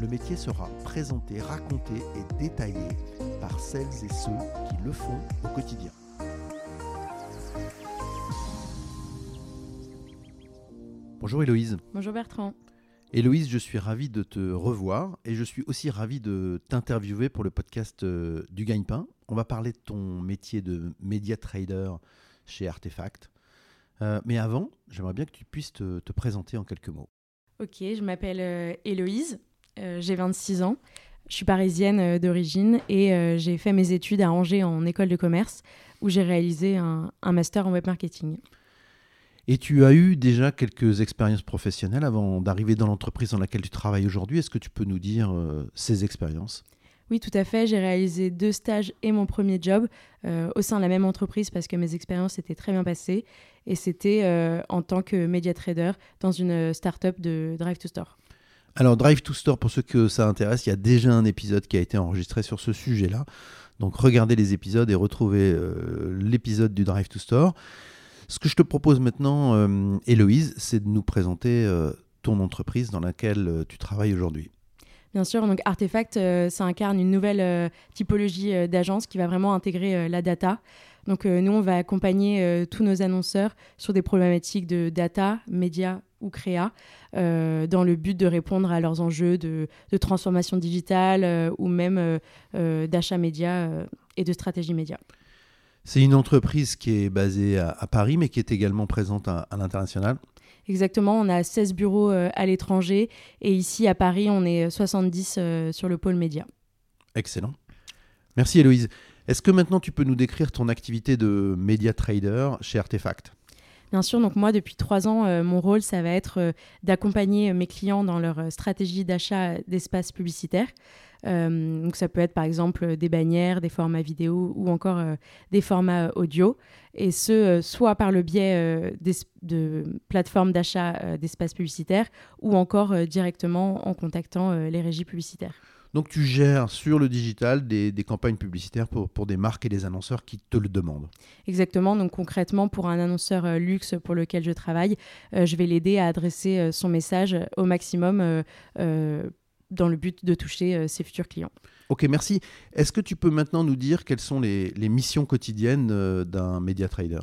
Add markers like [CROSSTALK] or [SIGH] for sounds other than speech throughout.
le métier sera présenté, raconté et détaillé par celles et ceux qui le font au quotidien. Bonjour Héloïse. Bonjour Bertrand. Héloïse, je suis ravi de te revoir et je suis aussi ravi de t'interviewer pour le podcast euh, du Gagne-Pain. On va parler de ton métier de média trader chez Artefact. Euh, mais avant, j'aimerais bien que tu puisses te, te présenter en quelques mots. Ok, je m'appelle euh, Héloïse, j'ai 26 ans, je suis parisienne euh, d'origine et euh, j'ai fait mes études à Angers en école de commerce où j'ai réalisé un, un master en web marketing. Et tu as eu déjà quelques expériences professionnelles avant d'arriver dans l'entreprise dans laquelle tu travailles aujourd'hui. Est-ce que tu peux nous dire euh, ces expériences? Oui, tout à fait, j'ai réalisé deux stages et mon premier job euh, au sein de la même entreprise parce que mes expériences étaient très bien passées et c'était euh, en tant que média trader dans une start-up de Drive to Store. Alors, Drive to Store, pour ceux que ça intéresse, il y a déjà un épisode qui a été enregistré sur ce sujet-là. Donc, regardez les épisodes et retrouvez euh, l'épisode du Drive to Store. Ce que je te propose maintenant, euh, Héloïse, c'est de nous présenter euh, ton entreprise dans laquelle tu travailles aujourd'hui. Bien sûr, donc Artefact, euh, ça incarne une nouvelle euh, typologie euh, d'agence qui va vraiment intégrer la data. Donc nous, on va accompagner tous nos annonceurs sur des problématiques de data, médias ou créa, dans le but de répondre à leurs enjeux de, transformation digitale ou même d'achat média et de stratégie média. C'est une entreprise qui est basée à, Paris, mais qui est également présente à l'international. Exactement, on a 16 bureaux euh, à l'étranger et ici à Paris, on est 70 euh, sur le pôle média. Excellent. Merci Héloïse. Est-ce que maintenant tu peux nous décrire ton activité de média trader chez Artefact? Bien sûr, donc moi, depuis trois ans, euh, mon rôle, ça va être euh, d'accompagner mes clients dans leur euh, stratégie d'achat d'espaces publicitaires. Euh, donc ça peut être par exemple des bannières, des formats vidéo ou encore euh, des formats euh, audio. Et ce, euh, soit par le biais euh, de plateformes d'achat euh, d'espaces publicitaires ou encore euh, directement en contactant euh, les régies publicitaires. Donc tu gères sur le digital des, des campagnes publicitaires pour, pour des marques et des annonceurs qui te le demandent. Exactement, donc concrètement, pour un annonceur euh, luxe pour lequel je travaille, euh, je vais l'aider à adresser euh, son message au maximum dans le but de toucher ses futurs clients. Ok, merci. Est-ce que tu peux maintenant nous dire quelles sont les, les missions quotidiennes d'un média trader?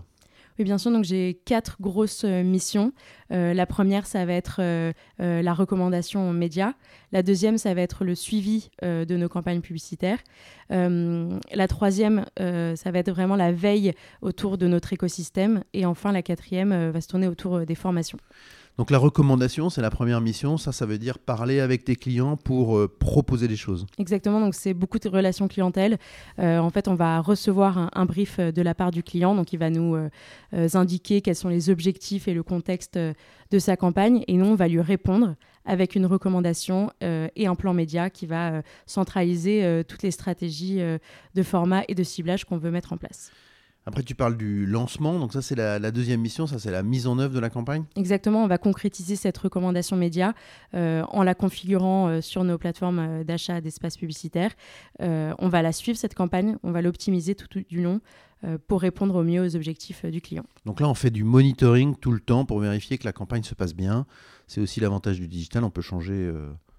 Bien sûr, donc j'ai quatre grosses euh, missions. Euh, la première, ça va être euh, la recommandation aux médias. La deuxième, ça va être le suivi de nos campagnes publicitaires. La troisième, ça va être vraiment la veille autour de notre écosystème. Et enfin, la quatrième va se tourner autour des formations. Donc la recommandation, c'est la première mission. Ça, ça veut dire parler avec tes clients pour euh, proposer des choses. Exactement, donc c'est beaucoup de relations clientèle. Euh, en fait, on va recevoir un, brief euh, de la part du client, donc il va nous indiquer quels sont les objectifs et le contexte de sa campagne, et nous, on va lui répondre avec une recommandation et un plan média qui va centraliser toutes les stratégies de format et de ciblage qu'on veut mettre en place. Après, tu parles du lancement. Donc ça, c'est la, la deuxième mission. Ça, c'est la mise en œuvre de la campagne. Exactement, on va concrétiser cette recommandation média euh, en la configurant euh, sur nos plateformes euh, d'achat d'espaces publicitaires. Euh, on va la suivre, cette campagne, on va l'optimiser tout, tout du long pour répondre au mieux aux objectifs du client. Donc là, on fait du monitoring tout le temps pour vérifier que la campagne se passe bien. C'est aussi l'avantage du digital. On peut changer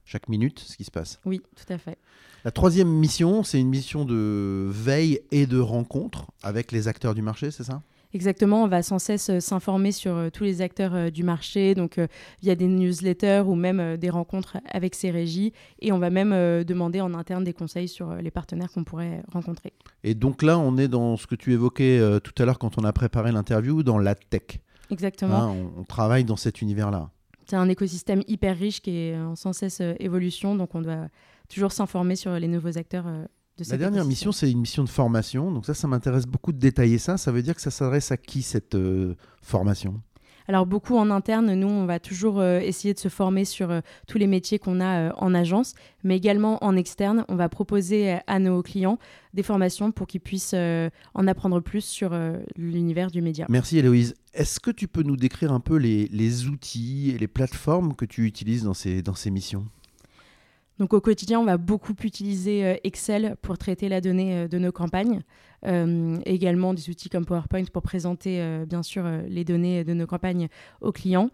chaque minute ce qui se passe. Oui, tout à fait. La troisième mission, c'est une mission de veille et de rencontre avec les acteurs du marché, c'est ça? Exactement, on va sans cesse euh, s'informer sur euh, tous les acteurs euh, du marché, donc via des newsletters ou même des rencontres avec ces régies, et on va même demander en interne des conseils sur les partenaires qu'on pourrait rencontrer. Et donc là, on est dans ce que tu évoquais tout à l'heure quand on a préparé l'interview, dans la tech. Exactement. Hein, on, on travaille dans cet univers-là. C'est un écosystème hyper riche qui est en sans cesse euh, évolution, donc on doit toujours s'informer sur les nouveaux acteurs euh, de cet La dernière écosystème. mission, c'est une mission de formation. Donc ça, ça m'intéresse beaucoup de détailler ça. Ça veut dire que ça s'adresse à qui cette euh, formation? Alors beaucoup en interne, nous, on va toujours essayer de se former sur tous les métiers qu'on a en agence, mais également en externe, on va proposer à nos clients des formations pour qu'ils puissent en apprendre plus sur l'univers du média. Merci Héloïse. Est-ce que tu peux nous décrire un peu les, outils et les plateformes que tu utilises dans ces, dans ces missions? Donc au quotidien, on va beaucoup utiliser euh, Excel pour traiter la donnée euh, de nos campagnes. Euh, également des outils comme PowerPoint pour présenter bien sûr les données de nos campagnes aux clients.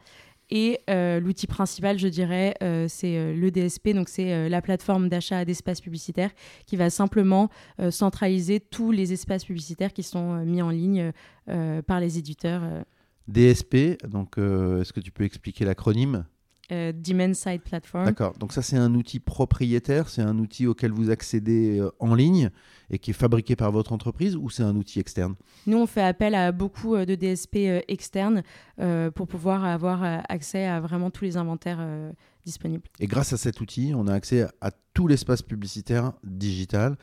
Et l'outil principal, je dirais, c'est le DSP, donc c'est la plateforme d'achat d'espaces publicitaires qui va simplement centraliser tous les espaces publicitaires qui sont mis en ligne par les éditeurs. DSP, donc est-ce que tu peux expliquer l'acronyme? Euh, Demand Side Platform. D'accord. Donc ça, c'est un outil propriétaire, c'est un outil auquel vous accédez euh, en ligne et qui est fabriqué par votre entreprise ou c'est un outil externe? Nous, on fait appel à beaucoup euh, de DSP externes pour pouvoir avoir accès à vraiment tous les inventaires disponibles. Et grâce à cet outil, on a accès à tout l'espace publicitaire digital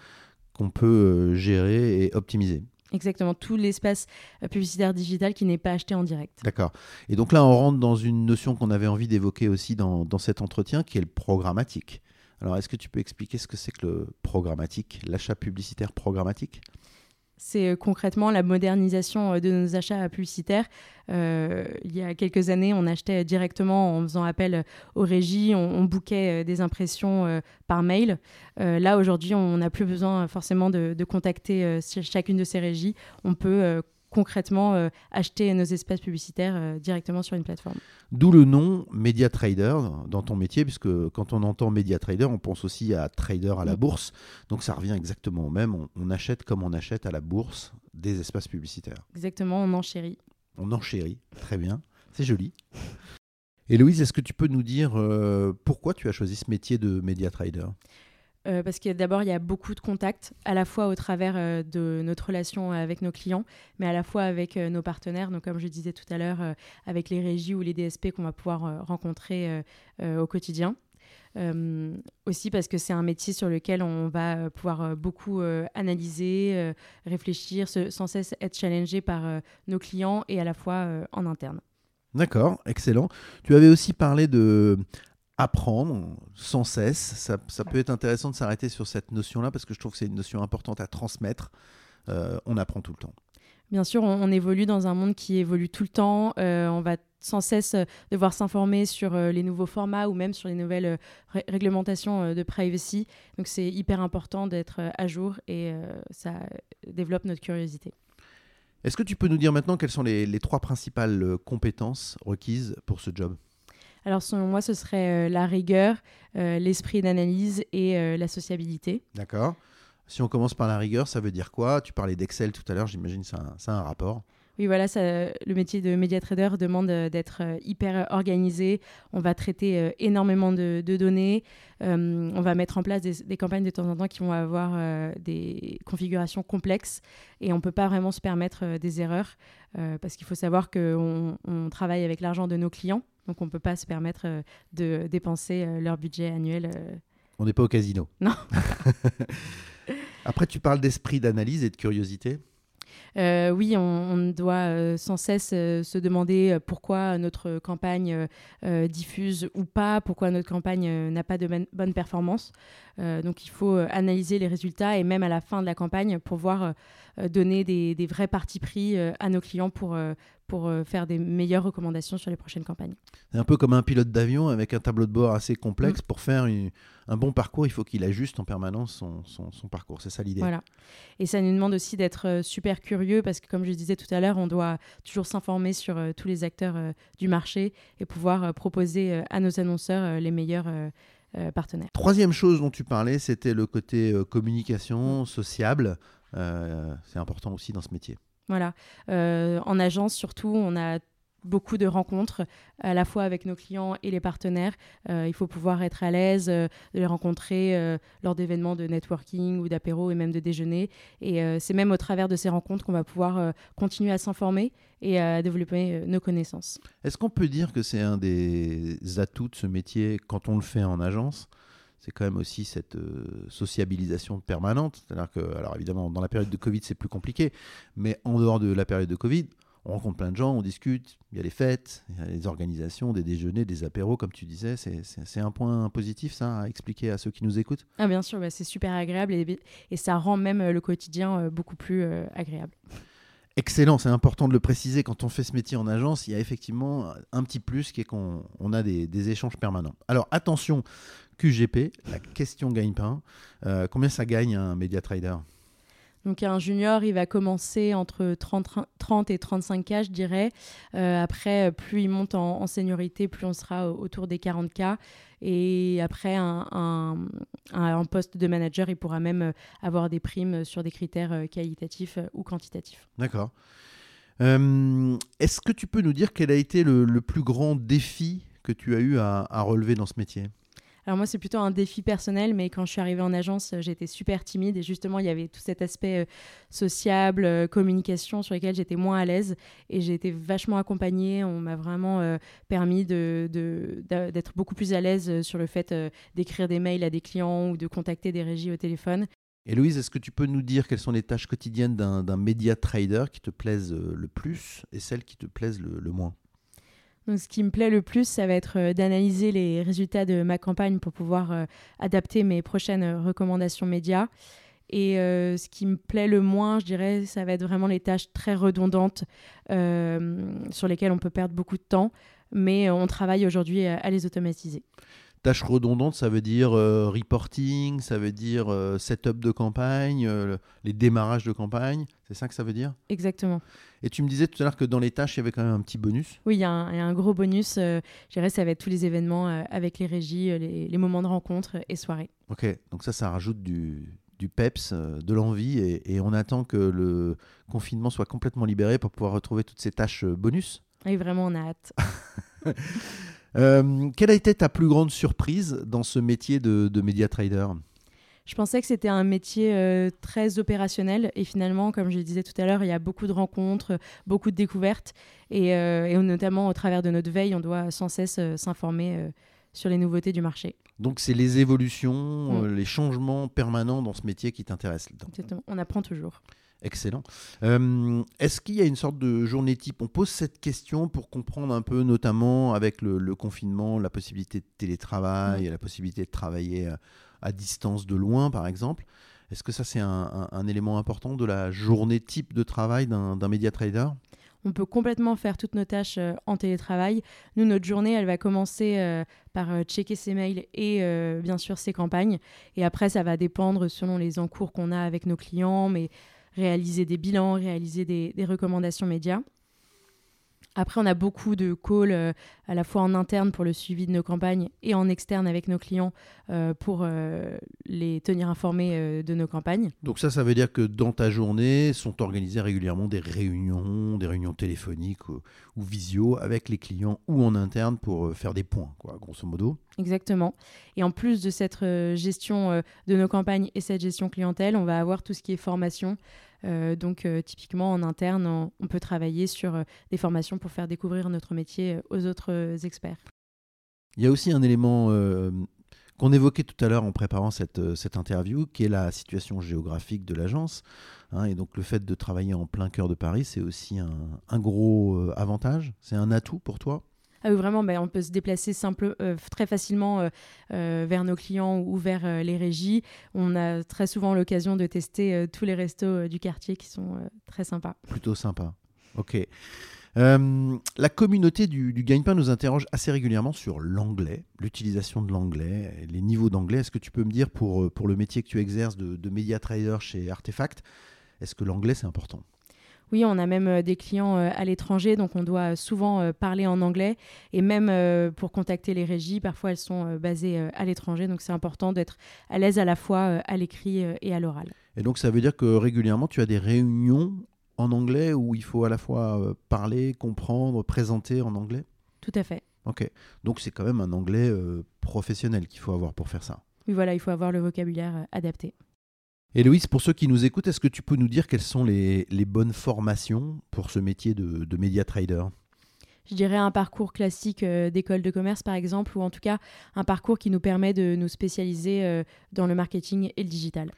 qu'on peut gérer et optimiser. Exactement, tout l'espace euh, publicitaire digital qui n'est pas acheté en direct. D'accord. Et donc là, on rentre dans une notion qu'on avait envie d'évoquer aussi dans, dans, cet entretien, qui est le programmatique. Alors, est-ce que tu peux expliquer ce que c'est que le programmatique, l'achat publicitaire programmatique? C'est euh, concrètement la modernisation euh, de nos achats publicitaires. Euh, il y a quelques années, on achetait directement en faisant appel aux régies, on, on bouquait des impressions par mail. là, aujourd'hui, on n'a plus besoin forcément de, de contacter chacune de ces régies. On peut concrètement euh, acheter nos espaces publicitaires euh, directement sur une plateforme. D'où le nom Media Trader dans ton métier, puisque quand on entend Media Trader, on pense aussi à trader à la bourse. Donc ça revient exactement au même. On, achète comme on achète à la bourse des espaces publicitaires. Exactement, on enchérit. On enchérit, très bien. C'est joli. Et Louise, est-ce que tu peux nous dire euh, pourquoi tu as choisi ce métier de Media Trader euh, parce que d'abord, il y a beaucoup de contacts, à la fois au travers euh, de notre relation avec nos clients, mais à la fois avec euh, nos partenaires, donc comme je disais tout à l'heure, avec les régies ou les DSP qu'on va pouvoir rencontrer au quotidien. aussi parce que c'est un métier sur lequel on va pouvoir beaucoup analyser, réfléchir, sans cesse être challengé par nos clients et à la fois en interne. D'accord, excellent. Tu avais aussi parlé de apprendre sans cesse. Ça, ça peut être intéressant de s'arrêter sur cette notion-là parce que je trouve que c'est une notion importante à transmettre. Euh, on apprend tout le temps. Bien sûr, on, évolue dans un monde qui évolue tout le temps. Euh, on va sans cesse euh, devoir s'informer sur les nouveaux formats ou même sur les nouvelles réglementations de privacy. Donc c'est hyper important d'être à jour et ça développe notre curiosité. Est-ce que tu peux nous dire maintenant quelles sont les trois principales compétences requises pour ce job? Alors selon moi, ce serait euh, la rigueur, euh, l'esprit d'analyse et euh, la sociabilité. D'accord. Si on commence par la rigueur, ça veut dire quoi? Tu parlais d'Excel tout à l'heure, j'imagine ça, ça a un rapport. Oui, voilà, ça, le métier de média trader demande d'être hyper organisé. On va traiter énormément de, données. on va mettre en place des, campagnes de temps en temps qui vont avoir des configurations complexes et on ne peut pas vraiment se permettre des erreurs parce qu'il faut savoir qu'on on travaille avec l'argent de nos clients. Donc on ne peut pas se permettre euh, de dépenser euh, leur budget annuel. Euh. On n'est pas au casino. Non. [LAUGHS] [LAUGHS] Après, tu parles d'esprit d'analyse et de curiosité. oui, on, doit sans cesse se demander pourquoi notre campagne diffuse ou pas, pourquoi notre campagne n'a pas de bonne performance. donc il faut analyser les résultats et même à la fin de la campagne pour voir donner des, des, vrais partis pris à nos clients pour, pour euh, faire des meilleures recommandations sur les prochaines campagnes. C'est un peu comme un pilote d'avion avec un tableau de bord assez complexe. Mm. Pour faire un bon parcours, il faut qu'il ajuste en permanence son, son, parcours. C'est ça l'idée. Voilà. Et ça nous demande aussi d'être euh, super curieux parce que, comme je disais tout à l'heure, on doit toujours s'informer sur euh, tous les acteurs du marché et pouvoir proposer à nos annonceurs les meilleurs. partenaires. Troisième chose dont tu parlais, c'était le côté communication sociable. c'est important aussi dans ce métier. Voilà. Euh, en agence, surtout, on a beaucoup de rencontres à la fois avec nos clients et les partenaires. Euh, il faut pouvoir être à l'aise euh, de les rencontrer lors d'événements de networking ou d'apéro et même de déjeuner. Et c'est même au travers de ces rencontres qu'on va pouvoir continuer à s'informer et à développer nos connaissances. Est-ce qu'on peut dire que c'est un des atouts de ce métier quand on le fait en agence c'est quand même aussi cette euh, sociabilisation permanente. C'est-à-dire que, alors évidemment, dans la période de Covid, c'est plus compliqué, mais en dehors de la période de Covid, on rencontre plein de gens, on discute, il y a les fêtes, il y a les organisations, des déjeuners, des apéros, comme tu disais. C'est un point positif, ça, à expliquer à ceux qui nous écoutent? Ah, Bien sûr, bah, c'est super agréable et, et, ça rend même le quotidien beaucoup plus agréable. Excellent, c'est important de le préciser. Quand on fait ce métier en agence, il y a effectivement un petit plus qui est qu'on a des, échanges permanents. Alors attention, QGP, la question gagne-pain. Euh, combien ça gagne un média trader? Donc un junior, il va commencer entre 30, et 35 k, je dirais. Euh, après, plus il monte en, seniorité, plus on sera autour des 40 k. Et après, un, poste de manager, il pourra même avoir des primes sur des critères euh, qualitatifs ou quantitatifs. D'accord. Est-ce que tu peux nous dire quel a été le, plus grand défi que tu as eu à relever dans ce métier? Alors moi, c'est plutôt un défi personnel, mais quand je suis arrivée en agence, euh, j'étais super timide et justement, il y avait tout cet aspect euh, sociable, euh, communication sur lequel j'étais moins à l'aise et j'ai été vachement accompagnée. On m'a vraiment permis d'être de, beaucoup plus à l'aise sur le fait d'écrire des mails à des clients ou de contacter des régies au téléphone. Et Louise, est-ce que tu peux nous dire quelles sont les tâches quotidiennes d'un média trader qui te plaisent le plus et celles qui te plaisent le moins? Ce qui me plaît le plus, ça va être euh, d'analyser les résultats de ma campagne pour pouvoir euh, adapter mes prochaines euh, recommandations médias. Et ce qui me plaît le moins, je dirais, ça va être vraiment les tâches très redondantes sur lesquelles on peut perdre beaucoup de temps, mais on travaille aujourd'hui à les automatiser. Tâches redondantes, ça veut dire euh, reporting, ça veut dire euh, setup de campagne, euh, les démarrages de campagne. C'est ça que ça veut dire? Exactement. Et tu me disais tout à l'heure que dans les tâches, il y avait quand même un petit bonus. Oui, il y, a un, gros bonus. je dirais, ça va être tous les événements avec les régies, les, moments de rencontre et soirées. Ok, donc ça, ça rajoute du, du peps, de l'envie, et, et, on attend que le confinement soit complètement libéré pour pouvoir retrouver toutes ces tâches bonus. Oui, vraiment, on a hâte. [LAUGHS] Euh, quelle a été ta plus grande surprise dans ce métier de, de média trader? Je pensais que c'était un métier euh, très opérationnel et finalement, comme je le disais tout à l'heure, il y a beaucoup de rencontres, beaucoup de découvertes et, euh, notamment au travers de notre veille, on doit sans cesse s'informer sur les nouveautés du marché. Donc c'est les évolutions, mm. les changements permanents dans ce métier qui t'intéressent. On apprend toujours. Excellent. Euh, est-ce qu'il y a une sorte de journée type On pose cette question pour comprendre un peu, notamment avec le, confinement, la possibilité de télétravail, la possibilité de travailler euh, à, distance de loin, par exemple. Est-ce que ça, c'est un, élément important de la journée type de travail d'un média trader? On peut complètement faire toutes nos tâches euh, en télétravail. Nous, notre journée, elle va commencer par checker ses mails et bien sûr ses campagnes. Et après, ça va dépendre selon les encours qu'on a avec nos clients, mais réaliser des bilans, réaliser des, recommandations médias. Après, on a beaucoup de calls euh, à la fois en interne pour le suivi de nos campagnes et en externe avec nos clients euh, pour euh, les tenir informés de nos campagnes. Donc ça, ça veut dire que dans ta journée sont organisées régulièrement des réunions, des réunions téléphoniques ou, ou visio avec les clients ou en interne pour faire des points, quoi, grosso modo. Exactement. Et en plus de cette gestion de nos campagnes et cette gestion clientèle, on va avoir tout ce qui est formation. Euh, donc, euh, typiquement, en interne, on, peut travailler sur euh, des formations pour faire découvrir notre métier aux autres experts. Il y a aussi un élément qu'on évoquait tout à l'heure en préparant cette, interview, qui est la situation géographique de l'agence. Hein, et donc, le fait de travailler en plein cœur de Paris, c'est aussi un gros avantage. C'est un atout pour toi? Ah vraiment, bah, on peut se déplacer euh, très facilement euh, euh, vers nos clients ou vers les régies. On a très souvent l'occasion de tester tous les restos du quartier qui sont très sympas. Plutôt sympa. Ok. la communauté du, du gagne-pain nous interroge assez régulièrement sur l'anglais, l'utilisation de l'anglais, les niveaux d'anglais. Est-ce que tu peux me dire pour, pour le métier que tu exerces de, de média trader chez Artefact, est-ce que l'anglais c'est important? Oui, on a même euh, des clients euh, à l'étranger, donc on doit souvent euh, parler en anglais. Et même pour contacter les régies, parfois elles sont basées à l'étranger, donc c'est important d'être à l'aise à la fois à l'écrit et à l'oral. Et donc ça veut dire que régulièrement tu as des réunions en anglais où il faut à la fois parler, comprendre, présenter en anglais? Tout à fait. Ok, donc c'est quand même un anglais professionnel qu'il faut avoir pour faire ça. Oui, voilà, il faut avoir le vocabulaire adapté. Et Louise, pour ceux qui nous écoutent, est-ce que tu peux nous dire quelles sont les, bonnes formations pour ce métier de, de média trader? Je dirais un parcours classique euh, d'école de commerce par exemple, ou en tout cas un parcours qui nous permet de nous spécialiser euh, dans le marketing et le digital.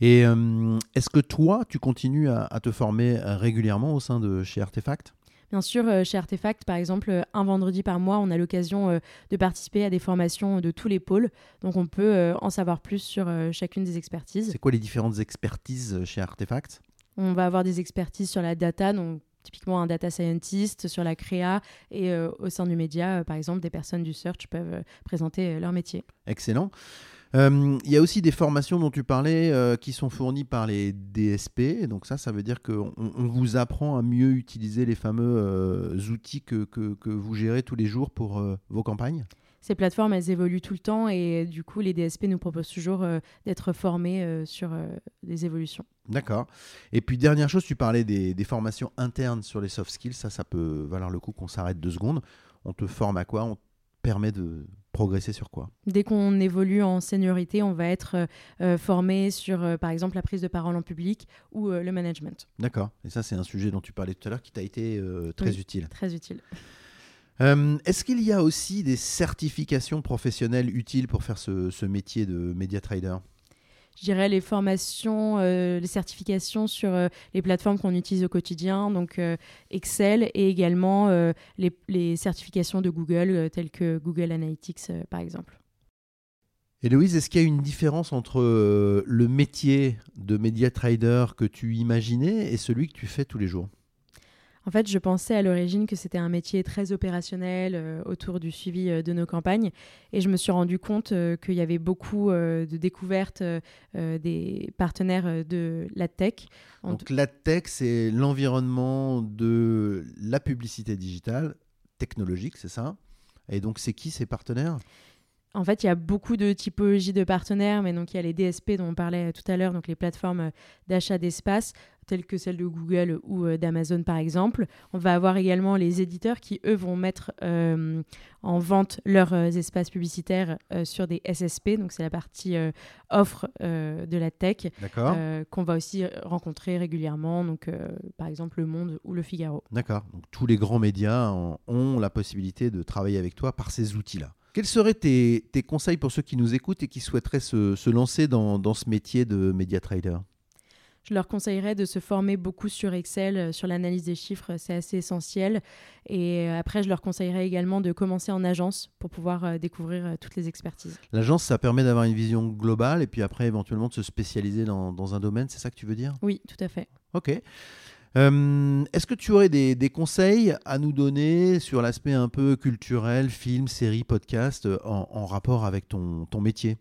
Et euh, est-ce que toi, tu continues à, à te former régulièrement au sein de chez Artefact? Bien sûr, euh, chez Artefact, par exemple, euh, un vendredi par mois, on a l'occasion euh, de participer à des formations de tous les pôles. Donc, on peut en savoir plus sur chacune des expertises. C'est quoi les différentes expertises chez Artefact? On va avoir des expertises sur la data, donc typiquement un data scientist, sur la créa, et euh, au sein du média, euh, par exemple, des personnes du search peuvent euh, présenter leur métier. Excellent. Euh, Il y a aussi des formations dont tu parlais euh, qui sont fournies par les DSP. Donc ça, ça veut dire qu'on on vous apprend à mieux utiliser les fameux euh, outils que, que- que vous gérez tous les jours pour vos campagnes. Ces plateformes, elles évoluent tout le temps, et du coup, les DSP nous proposent toujours euh, d'être formés euh, sur euh, des évolutions. D'accord. Et puis dernière chose, tu parlais des, des formations internes sur les soft skills. Ça, ça peut valoir le coup qu'on s'arrête deux secondes. On te forme à quoi? On te permet de progresser sur quoi Dès qu'on évolue en seniorité, on va être euh, euh, formé sur, euh, par exemple, la prise de parole en public ou euh, le management. D'accord. Et ça, c'est un sujet dont tu parlais tout à l'heure qui t'a été très Oui. utile. Très utile. Est-ce qu'il y a aussi des certifications professionnelles utiles pour faire ce, ce métier de média trader? Je dirais les formations, euh, les certifications sur euh, les plateformes qu'on utilise au quotidien, donc euh, Excel et également les, certifications de Google, telles que Google Analytics, par exemple. Héloïse, est-ce qu'il y a une différence entre le métier de média trader que tu imaginais et celui que tu fais tous les jours? En fait, je pensais à l'origine que c'était un métier très opérationnel euh, autour du suivi euh, de nos campagnes. Et je me suis rendu compte euh, qu'il y avait beaucoup de découvertes des partenaires de la tech. En Donc la tech, c'est l'environnement de la publicité digitale technologique, c'est ça? Et donc c'est qui ces partenaires? En fait, il y a beaucoup de typologies de partenaires, mais donc il y a les DSP dont on parlait tout à l'heure, donc les plateformes euh, d'achat d'espace, telles que celles de Google ou euh, d'Amazon par exemple. On va avoir également les éditeurs qui, eux, vont mettre euh, en vente leurs espaces publicitaires euh, sur des SSP, donc c'est la partie euh, offre de la tech, qu'on va aussi rencontrer régulièrement, donc par exemple Le Monde ou Le Figaro. D'accord. Donc tous les grands médias ont la possibilité de travailler avec toi par ces outils-là. Quels seraient tes, tes conseils pour ceux qui nous écoutent et qui souhaiteraient se, se lancer dans, dans ce métier de média trader? Je leur conseillerais de se former beaucoup sur Excel, euh, sur l'analyse des chiffres, c'est assez essentiel. Et euh, après, je leur conseillerais également de commencer en agence pour pouvoir euh, découvrir euh, toutes les expertises. L'agence, ça permet d'avoir une vision globale et puis après éventuellement de se spécialiser dans, dans un domaine, c'est ça que tu veux dire? Oui, tout à fait. Ok. Euh, Est-ce que tu aurais des, des conseils à nous donner sur l'aspect un peu culturel, film, série, podcast, euh, en, en rapport avec ton, ton métier?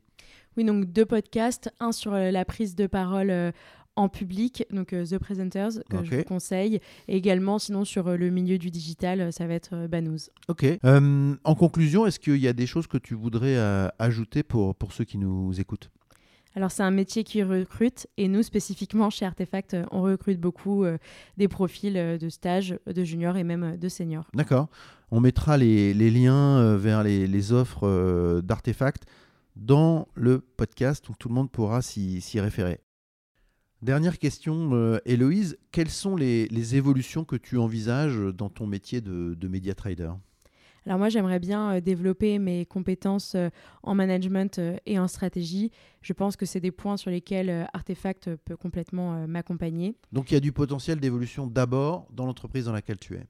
Oui, donc deux podcasts, un sur euh, la prise de parole en public, donc euh, The Presenters, que je vous conseille, et également sinon sur euh, le milieu du digital, euh, ça va être Banous. Ok. En conclusion, est-ce qu'il y a des choses que tu voudrais ajouter pour, pour ceux qui nous écoutent? Alors c'est un métier qui recrute et nous spécifiquement chez Artefact, on recrute beaucoup euh, des profils euh, de stage, de juniors et même euh, de seniors. D'accord. On mettra les, liens vers les, offres d'artefacts dans le podcast, donc tout le monde pourra s'y référer. Dernière question, Héloïse, quelles sont les, les évolutions que tu envisages dans ton métier de, de média trader? Alors moi, j'aimerais bien euh, développer mes compétences euh, en management euh, et en stratégie. Je pense que c'est des points sur lesquels Artefact peut complètement m'accompagner. Donc il y a du potentiel d'évolution d'abord dans l'entreprise dans laquelle tu es.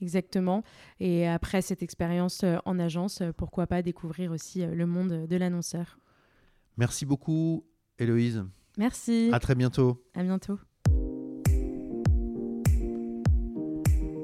Exactement. Et après cette expérience en agence, pourquoi pas découvrir aussi le monde de l'annonceur. Merci beaucoup, Héloïse. Merci. À très bientôt. À bientôt.